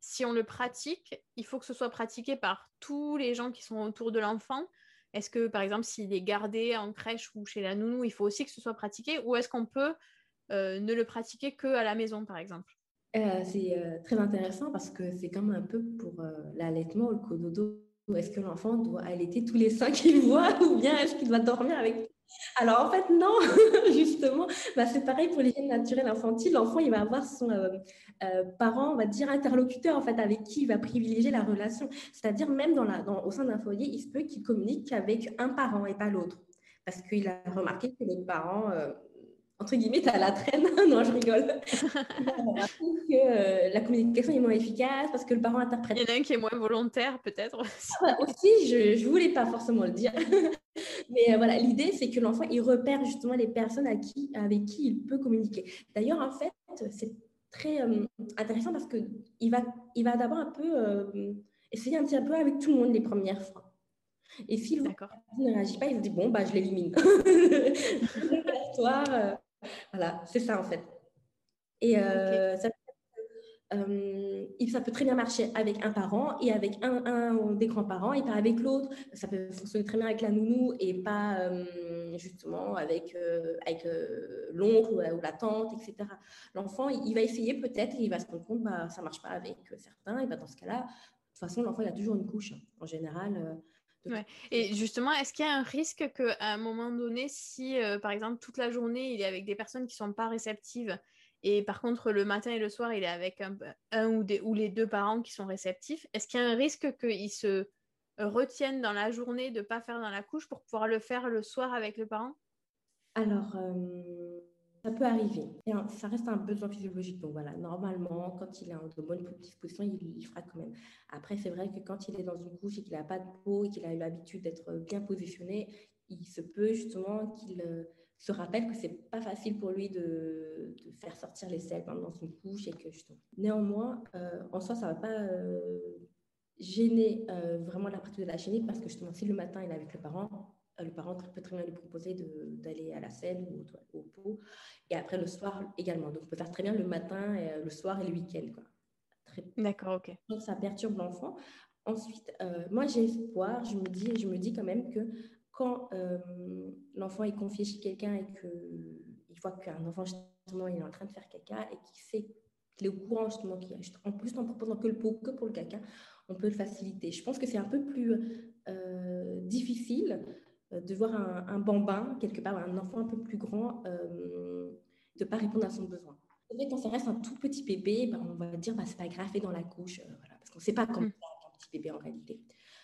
Speaker 1: si on le pratique, il faut que ce soit pratiqué par tous les gens qui sont autour de l'enfant? Est-ce que, par exemple, s'il est gardé en crèche ou chez la nounou, il faut aussi que ce soit pratiqué? Ou est-ce qu'on peut euh, ne le pratiquer que à la maison, par exemple?
Speaker 2: Euh, C'est très intéressant parce que c'est comme un peu pour l'allaitement ou le cododo. Est-ce que l'enfant doit allaiter tous les seins qu'il voit ou bien est-ce qu'il doit dormir avec alors en fait, non, justement, bah, c'est pareil pour l'hygiène naturelle infantile. L'enfant, il va avoir son euh, euh, parent, on va dire, interlocuteur, en fait, avec qui il va privilégier la relation. C'est-à-dire, même dans la, au sein d'un foyer, il se peut qu'il communique avec un parent et pas l'autre. Parce qu'il a remarqué que les parents, euh, entre guillemets, à la traîne. non, je rigole. que euh, la communication est moins efficace parce que le parent interprète.
Speaker 1: Il y en a un qui est moins volontaire, peut-être.
Speaker 2: Ah aussi, je ne voulais pas forcément le dire. Mais euh, voilà, l'idée, c'est que l'enfant, il repère justement les personnes à qui, avec qui il peut communiquer. D'ailleurs, en fait, c'est très euh, intéressant parce qu'il va, il va d'abord un peu essayer un petit peu avec tout le monde les premières fois. Et si le ne réagit pas, il se dit bon, bah, je l'élimine. voilà, c'est ça en fait. Et euh, ça, euh, ça, peut très bien marcher avec un parent et avec un, un des grands-parents et pas avec l'autre. Ça peut fonctionner très bien avec la nounou et pas euh, justement avec, avec l'oncle ou, la tante, etc. L'enfant, il, va essayer peut-être et il va se rendre compte que bah, ça ne marche pas avec certains. Et bah, dans ce cas-là, de toute façon, l'enfant, il a toujours une couche. En général,
Speaker 1: et justement, est-ce qu'il y a un risque qu'à un moment donné, si euh, par exemple toute la journée il est avec des personnes qui ne sont pas réceptives et par contre le matin et le soir il est avec un, ou, des, ou, les deux parents qui sont réceptifs, est-ce qu'il y a un risque qu'il se retienne dans la journée de ne pas faire dans la couche pour pouvoir le faire le soir avec le parent?
Speaker 2: Alors, euh, ça peut arriver. ça reste un besoin physiologique. Donc voilà, normalement, quand il est en disposition, il, il fera quand même. Après, c'est vrai que quand il est dans une couche et qu'il n'a pas de peau et qu'il a eu l'habitude d'être bien positionné, il se peut justement qu'il euh, se rappelle que c'est pas facile pour lui de, de, faire sortir les selles dans une couche et que justement. Néanmoins, euh, en soi, ça va pas euh, gêner vraiment la pratique de la chaîne parce que justement, si le matin il est avec le parent, euh, le parent peut très bien lui proposer d'aller à la selle ou au, pot. Et après, le soir également. Donc, on peut faire très bien le matin, et, euh, le soir et le week-end.
Speaker 1: D'accord, ok.
Speaker 2: Donc, ça perturbe l'enfant. Ensuite, euh, moi, j'ai espoir. Je me, dis, je me dis quand même que quand l'enfant est confié chez quelqu'un et qu'il voit qu'un enfant, justement, il est en train de faire caca et qu'il sait qu'il est au courant, justement, qu'il en plus en proposant que le pot que pour le caca, on peut le faciliter. Je pense que c'est un peu plus difficile euh, de voir un, bambin, quelque part, un enfant un peu plus grand, euh, de ne pas répondre à son besoin. quand ça reste un tout petit bébé, ben, on va dire, bah, c'est pas grave, dans la couche, euh, voilà, parce qu'on ne sait pas comment mmh. un petit bébé en réalité.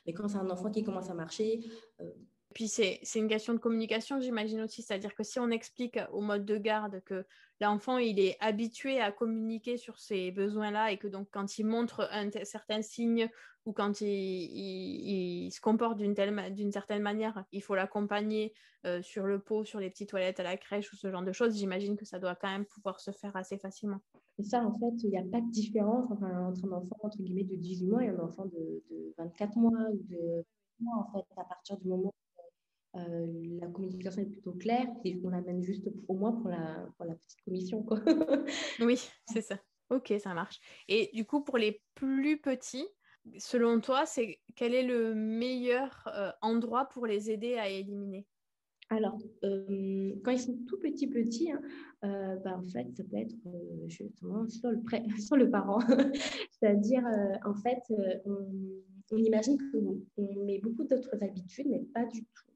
Speaker 2: Mais quand c'est un enfant qui commence à marcher,
Speaker 1: puis c'est une question de communication, j'imagine aussi. C'est-à-dire que si on explique au mode de garde que l'enfant, il est habitué à communiquer sur ses besoins-là et que donc quand il montre un certain signe ou quand il, se comporte d'une certaine manière, il faut l'accompagner euh, sur le pot, sur les petites toilettes à la crèche ou ce genre de choses, j'imagine que ça doit quand même pouvoir se faire assez facilement.
Speaker 2: Et ça, en fait, il n'y a pas de différence entre un enfant entre guillemets, de 18 mois et un enfant de, de 24 mois ou de mois, en fait, à partir du moment euh, la communication est plutôt claire et on l'amène juste au moins pour la, pour la petite commission. Quoi.
Speaker 1: oui, c'est ça. Ok, ça marche. Et du coup, pour les plus petits, selon toi, c'est quel est le meilleur euh, endroit pour les aider à éliminer?
Speaker 2: Alors, euh, quand ils sont tout petits, petits, hein, bah, en fait, ça peut être justement sur le, sur le parent. C'est-à-dire, en fait, on, on imagine qu'on met beaucoup d'autres habitudes, mais pas du tout.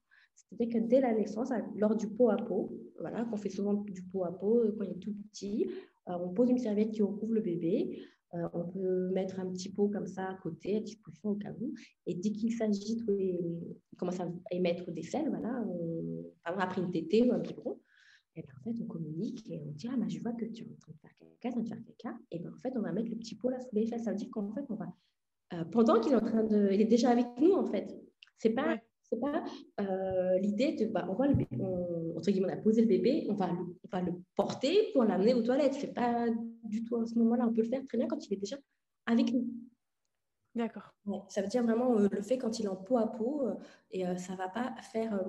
Speaker 2: C'est-à-dire que dès la naissance, lors du pot à pot, voilà, qu'on fait souvent du pot à pot euh, quand il est tout petit, euh, on pose une serviette qui recouvre le bébé. Euh, on peut mettre un petit pot comme ça à côté, à disposition au cas où. Et dès qu'il s'agit il commence à émettre des selles, voilà, on, après une tétée ou un biberon, et bien, en fait, on communique et on dit Ah, bah, je vois que tu es en train de faire caca, tu es en train de faire caca. Et bien, en fait, on va mettre le petit pot là sous les fesses. Ça veut dire qu'en fait, on va, pendant qu'il est en train de. Il est déjà avec nous, en fait. C'est pas c'est pas euh, l'idée de, bah, on voit le bébé, on, entre guillemets, on a posé le bébé, on va le, on va le porter pour l'amener aux toilettes. C'est pas du tout à ce moment-là. On peut le faire très bien quand il est déjà avec nous.
Speaker 1: D'accord.
Speaker 2: ça veut dire vraiment euh, le fait quand il est en peau à peau euh, et ça va pas faire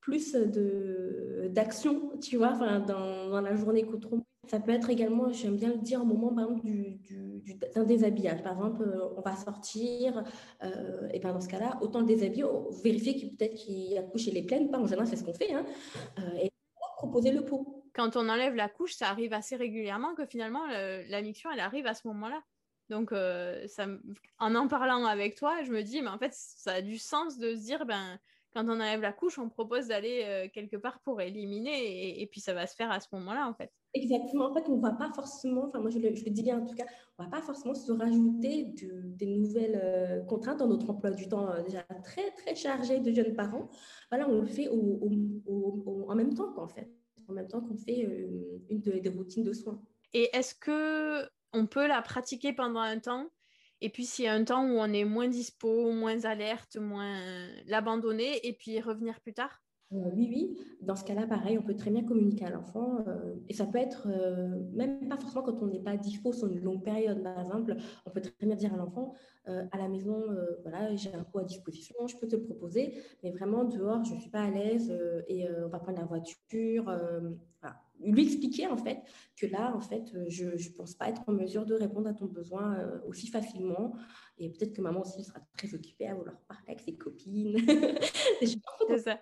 Speaker 2: plus de d'action, tu vois, dans, dans la journée qu'autrement. Ça peut être également, j'aime bien le dire, au moment du, d'un déshabillage. Par exemple, euh, on va sortir, euh, et ben dans ce cas-là, autant le déshabiller, vérifier qu'il peut-être qu'il a couché les pleines, pas en général, c'est ce qu'on fait, hein, euh, et proposer le pot.
Speaker 1: Quand on enlève la couche, ça arrive assez régulièrement que finalement, la mixture, elle arrive à ce moment-là. Donc, en en parlant avec toi, je me dis, mais en fait, ça a du sens de se dire, ben, quand on enlève la couche, on propose d'aller quelque part pour éliminer, et, puis ça va se faire à ce moment-là, en fait.
Speaker 2: Exactement. En fait, on ne va pas forcément, enfin moi je le, dis bien en tout cas, on ne va pas forcément se rajouter des nouvelles euh, contraintes dans notre emploi du temps euh, déjà très très chargé de jeunes parents. Voilà, on le fait en même temps qu'en fait. en même temps qu'on fait une des routines de soins.
Speaker 1: Et est-ce que on peut la pratiquer pendant un temps? Et puis s'il y a un temps où on est moins dispo, moins alerte, moins l'abandonner et puis revenir plus tard?
Speaker 2: euh, oui, oui. Dans ce cas-là, pareil, on peut très bien communiquer à l'enfant. Euh, et ça peut être, euh, même pas forcément quand on n'est pas dispo sur une longue période, par exemple, on peut très bien dire à l'enfant, à la maison, voilà, j'ai un pot à disposition, je peux te le proposer, mais vraiment dehors, je ne suis pas à l'aise et on va prendre la voiture. Voilà. Lui expliquer en fait que là, en fait, je ne pense pas être en mesure de répondre à ton besoin aussi facilement. Et peut-être que maman aussi sera très occupée à vouloir parler avec ses copines. C'est ça.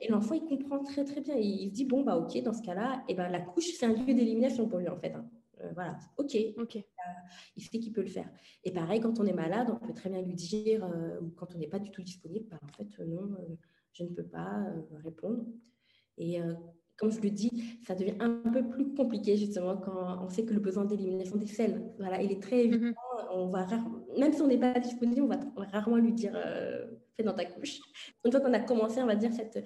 Speaker 2: Et l'enfant, il comprend très, très bien. Il, se dit, bon, bah, OK, dans ce cas-là, et eh ben, la couche, c'est un lieu d'élimination pour lui, en fait. Hein. Euh, voilà, OK.
Speaker 1: ok. Euh,
Speaker 2: il sait qu'il peut le faire. Et pareil, quand on est malade, on peut très bien lui dire, euh, ou quand on n'est pas du tout disponible, bah, en fait, non, je ne peux pas répondre. Et comme je le dis, ça devient un peu plus compliqué justement quand on sait que le besoin d'élimination des selles, voilà, il est très mm-hmm. évident. On va même si on n'est pas disponible, on va, rarement lui dire euh, fais dans ta couche. Une fois qu'on a commencé, on va dire cette,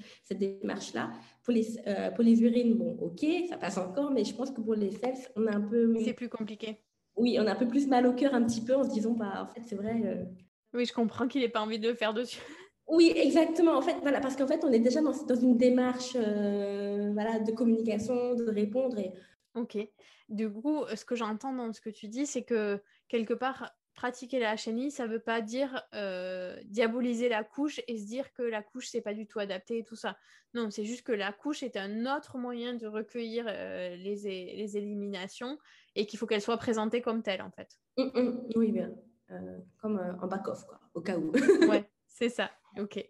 Speaker 2: pour les, euh, pour les urines, bon, ok, ça passe encore, mais je pense que pour les selles, on a un peu.
Speaker 1: C'est plus compliqué.
Speaker 2: Oui, on a un peu plus mal au cœur un petit peu en se disant bah en fait c'est vrai. Euh,
Speaker 1: oui, je comprends qu'il n'ait pas envie de le faire dessus.
Speaker 2: Oui, exactement. En fait, voilà, parce qu'en fait, on est déjà dans, dans une démarche euh, voilà, de communication, de répondre. Et...
Speaker 1: Ok. Du coup, ce que j'entends dans ce que tu dis, c'est que quelque part, pratiquer la HNI, ça ne veut pas dire euh, diaboliser la couche et se dire que la couche, c'est pas du tout adapté et tout ça. Non, c'est juste que la couche est un autre moyen de recueillir euh, les, les, éliminations et qu'il faut qu'elle soit présentée comme telle, en fait.
Speaker 2: Hum, hum. oui, bien. comme en back-off, quoi, au cas où.
Speaker 1: ouais, c'est ça. Ok.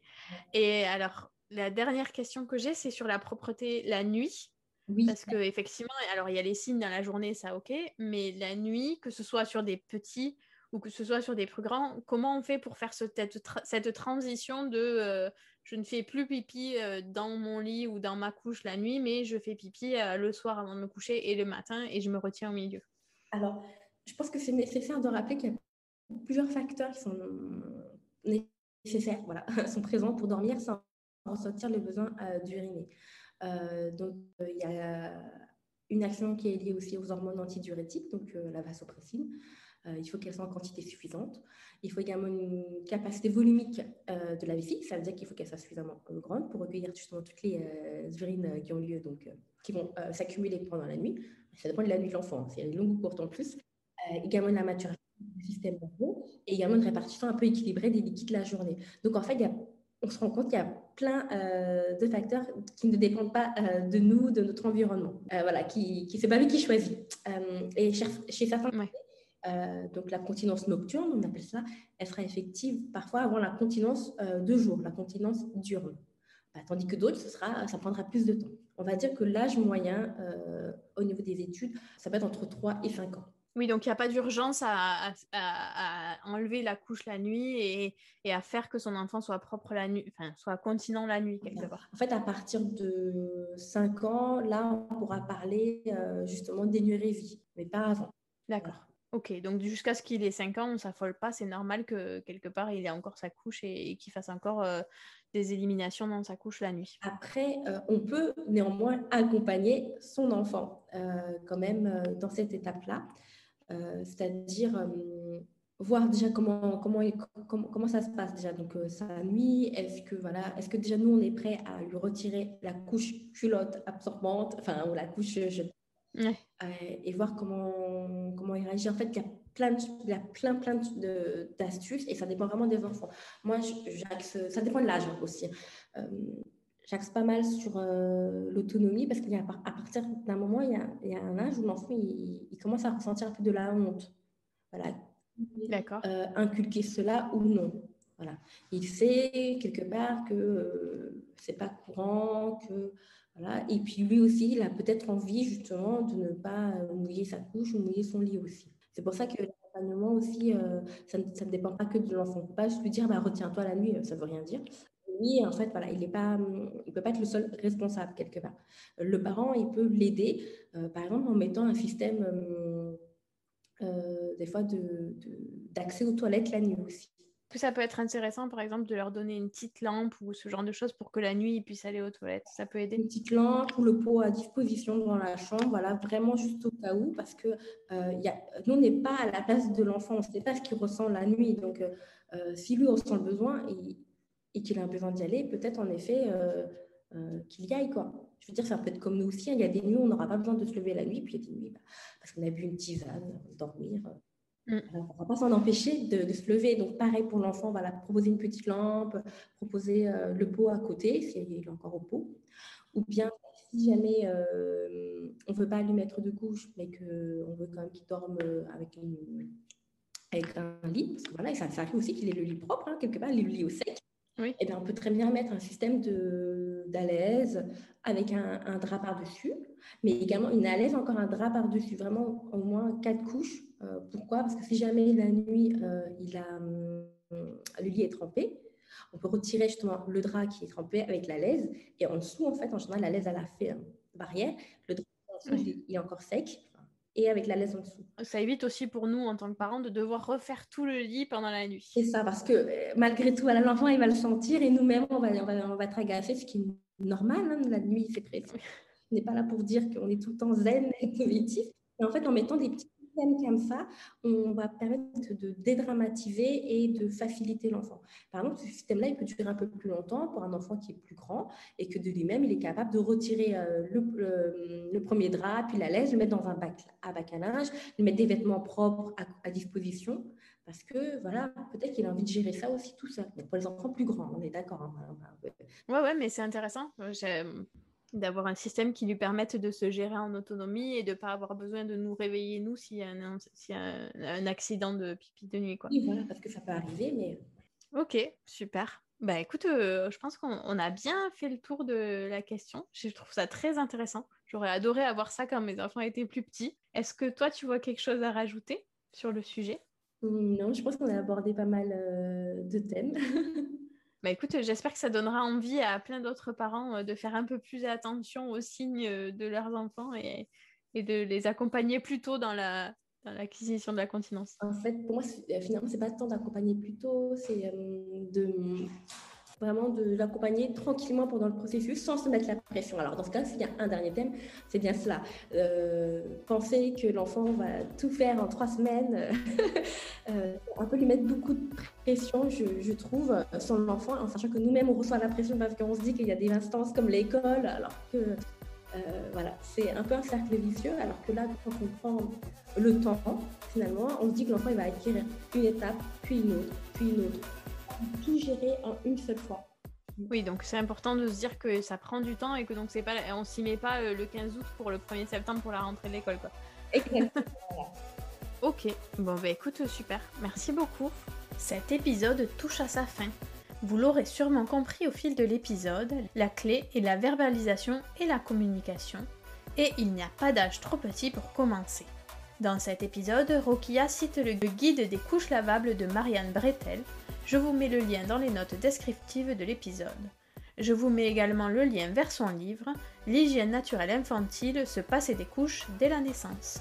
Speaker 1: Et alors, la dernière question que j'ai, c'est sur la propreté la nuit. Oui. Parce que effectivement, alors il y a les signes dans la journée, ça ok, mais la nuit, que ce soit sur des petits ou que ce soit sur des plus grands, comment on fait pour faire cette, cette transition de euh, je ne fais plus pipi euh, dans mon lit ou dans ma couche la nuit, mais je fais pipi euh, le soir avant de me coucher et le matin et je me retiens au milieu?
Speaker 2: Alors, je pense que c'est nécessaire de rappeler qu'il y a plusieurs facteurs qui sont sont présents pour dormir sans ressentir le besoin euh, d'uriner. Euh, donc, euh, il y a une action qui est liée aussi aux hormones antidiurétiques, donc la vasopressine. il faut qu'elle soit en quantité suffisante. Il faut également une capacité volumique de la vessie, ça veut dire qu'il faut qu'elle soit suffisamment grande pour recueillir justement toutes les urines qui ont lieu, donc qui vont s'accumuler pendant la nuit. Ça dépend de la nuit de l'enfant, c'est une longue ou courte en plus. également la maturation du système nerveux et également une répartition un peu équilibrée des liquides la journée. Donc en fait, il y a, on se rend compte qu'il y a plein euh, de facteurs qui ne dépendent pas euh, de nous, de notre environnement. Euh, voilà, qui, qui c'est pas lui qui choisit. et chez, certains, donc la continence nocturne, on appelle ça, elle sera effective parfois avant la continence de jour, la continence diurne. Bah, tandis que d'autres, ce sera, ça prendra plus de temps. On va dire que l'âge moyen au niveau des études, ça va être entre 3 et 5 ans.
Speaker 1: Oui, donc il n'y a pas d'urgence à, enlever la couche la nuit et, à faire que son enfant soit propre la nuit, enfin, soit continent la nuit, quelque part.
Speaker 2: En fait, à partir de 5 ans, là, on pourra parler euh, justement d'énurésie, mais pas avant.
Speaker 1: D'accord. Ok, donc jusqu'à ce qu'il ait 5 ans, on ne s'affole pas, c'est normal que quelque part il ait encore sa couche et, qu'il fasse encore euh, des éliminations dans sa couche la nuit.
Speaker 2: Après, euh, on peut néanmoins accompagner son enfant quand même dans cette étape-là. Euh, c'est-à-dire euh, voir déjà comment, comment, comment, ça se passe déjà. Donc, euh, sa nuit, est-ce que, voilà, est-ce que déjà nous, on est prêt à lui retirer la couche culotte absorbante, enfin, ou la couche et voir comment, comment il réagit. En fait, il y a plein, il y a plein, plein d'astuces et ça dépend vraiment des enfants. Moi, ça dépend de l'âge aussi j'axe pas mal sur euh, l'autonomie parce qu'à à partir d'un moment, il y, a, il y, a, un âge où l'enfant il, commence à ressentir un peu de la honte. Voilà.
Speaker 1: D'accord.
Speaker 2: Euh, inculquer cela ou non. Voilà. Il sait quelque part que euh, c'est pas courant, que voilà. Et puis lui aussi, il a peut-être envie justement de ne pas mouiller sa couche ou mouiller son lit aussi. C'est pour ça que l'accompagnement aussi, ça, ne, ça, ne, dépend pas que de l'enfant. On ne peut pas juste lui dire bah, retiens-toi la nuit, ça ne veut rien dire oui, en fait, voilà, il ne peut pas être le seul responsable quelque part. Le parent, il peut l'aider, euh, par exemple, en mettant un système, euh, euh, des fois, d'accès de, aux toilettes la nuit aussi.
Speaker 1: que ça peut être intéressant, par exemple, de leur donner une petite lampe ou ce genre de choses pour que la nuit, ils puissent aller aux toilettes Ça peut aider
Speaker 2: Une petite lampe ou le pot à disposition dans la chambre, voilà, vraiment juste au cas où, parce que euh, y a, nous, on n'est pas à la place de l'enfant, on ne sait pas ce qu'il ressent la nuit. Donc, euh, si lui ressent le besoin et qu'il a besoin d'y aller, peut-être en effet qu'il y aille, quoi. Je veux dire, ça peut être comme nous aussi. Hein. Il y a des nuits où on n'aura pas besoin de se lever la nuit, puis il y a des nuits bah, parce qu'on a bu une tisane, dormir. Mm. on ne va pas s'en empêcher de, se lever. Donc, pareil pour l'enfant, voilà, proposer une petite lampe, proposer euh, le pot à côté, s'il est encore au pot. Ou bien, si jamais euh, on ne veut pas lui mettre de couche, mais qu'on veut quand même qu'il dorme euh, avec, avec un lit, parce que voilà, ça, ça arrive aussi qu'il ait le lit propre, hein, quelque part, le lit au sec. Oui. Et eh bien, on peut très bien mettre un système d'alaise avec un, un drap par-dessus, mais également une alaise, encore un drap par-dessus, vraiment au moins quatre couches euh, pourquoi? Parce que si jamais la nuit, euh, il a, hum, le lit est trempé, on peut retirer justement le drap qui est trempé avec la laise. Et en dessous, en fait, en général, la laise, elle a fait une barrière. Le drap en dessous, il est encore sec et avec la laisse en dessous.
Speaker 1: Ça évite aussi pour nous, en tant que parents, de devoir refaire tout le lit pendant la nuit.
Speaker 2: C'est ça, parce que euh, malgré tout, l'enfant, il va le sentir et nous-mêmes, on va, on, va, on va être agacés, ce qui est normal. Hein, la nuit, c'est précis. On n'est pas là pour dire qu'on est tout le temps zen et positif. Et en fait, en mettant des petits comme ça, on va permettre de dédramatiser et de faciliter l'enfant. Par exemple, ce système-là, il peut durer un peu plus longtemps pour un enfant qui est plus grand et que de lui-même, il est capable de retirer euh, le, premier drap, puis la laisse, le mettre dans un bac à bac à linge, lui mettre des vêtements propres à, disposition. Parce que, voilà, peut-être qu'il a envie de gérer ça aussi tout seul. Pour les enfants plus grands, on est d'accord. Hein,
Speaker 1: ouais, ouais, mais c'est intéressant d'avoir un système qui lui permette de se gérer en autonomie et de ne pas avoir besoin de nous réveiller, nous, s'il y a un, un, accident de pipi de nuit. Quoi.
Speaker 2: Oui, voilà, parce que ça peut arriver, mais...
Speaker 1: Ok, super. Bah écoute, euh, je pense qu'on a bien fait le tour de la question. Je trouve ça très intéressant. J'aurais adoré avoir ça quand mes enfants étaient plus petits. Est-ce que toi, tu vois quelque chose à rajouter sur le sujet?
Speaker 2: Non, je pense qu'on a abordé pas mal euh, de thèmes.
Speaker 1: Bah écoute, j'espère que ça donnera envie à plein d'autres parents euh, de faire un peu plus attention aux signes euh, de leurs enfants et, de les accompagner plus tôt dans la dans l'acquisition de la continence.
Speaker 2: En fait, pour moi, finalement, c'est pas tant d'accompagner plus tôt, c'est euh, de vraiment de l'accompagner tranquillement pendant le processus sans se mettre la pression. Alors dans ce cas, s'il y a un dernier thème, c'est bien cela. Euh, penser que l'enfant va tout faire en trois semaines, euh, un peu lui mettre beaucoup de pression, je, trouve, sur l'enfant, en sachant que nous-mêmes, on reçoit la pression parce qu'on se dit qu'il y a des instances comme l'école, alors que euh, voilà, c'est un peu un cercle vicieux, alors que là, quand on prend le temps, finalement, on se dit que l'enfant va acquérir une étape, puis une autre, puis une autre tout gérer en une seule fois.
Speaker 1: Oui, donc c'est important de se dire que ça prend du temps et que donc c'est pas, on s'y met pas euh, le 15 août pour le 1er septembre pour la rentrée de l'école. Quoi. ok, bon bah écoute, super, merci beaucoup. Cet épisode touche à sa fin. Vous l'aurez sûrement compris au fil de l'épisode, la clé est la verbalisation et la communication, et il n'y a pas d'âge trop petit pour commencer. Dans cet épisode, Rokia cite le guide des couches lavables de Marianne Bretel, je vous mets le lien dans les notes descriptives de l'épisode. Je vous mets également le lien vers son livre L'hygiène naturelle infantile, se passer des couches dès la naissance.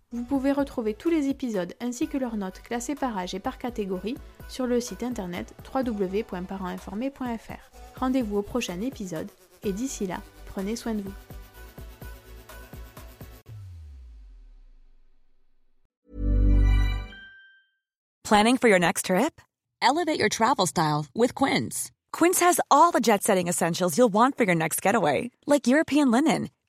Speaker 1: Vous pouvez retrouver tous les épisodes ainsi que leurs notes classées par âge et par catégorie sur le site internet www.parentinformé.fr. Rendez-vous au prochain épisode et d'ici là, prenez soin de vous.
Speaker 3: Planning for your next trip? Elevate your travel style with Quince. Quince has all the jet-setting essentials you'll want for your next getaway, like European linen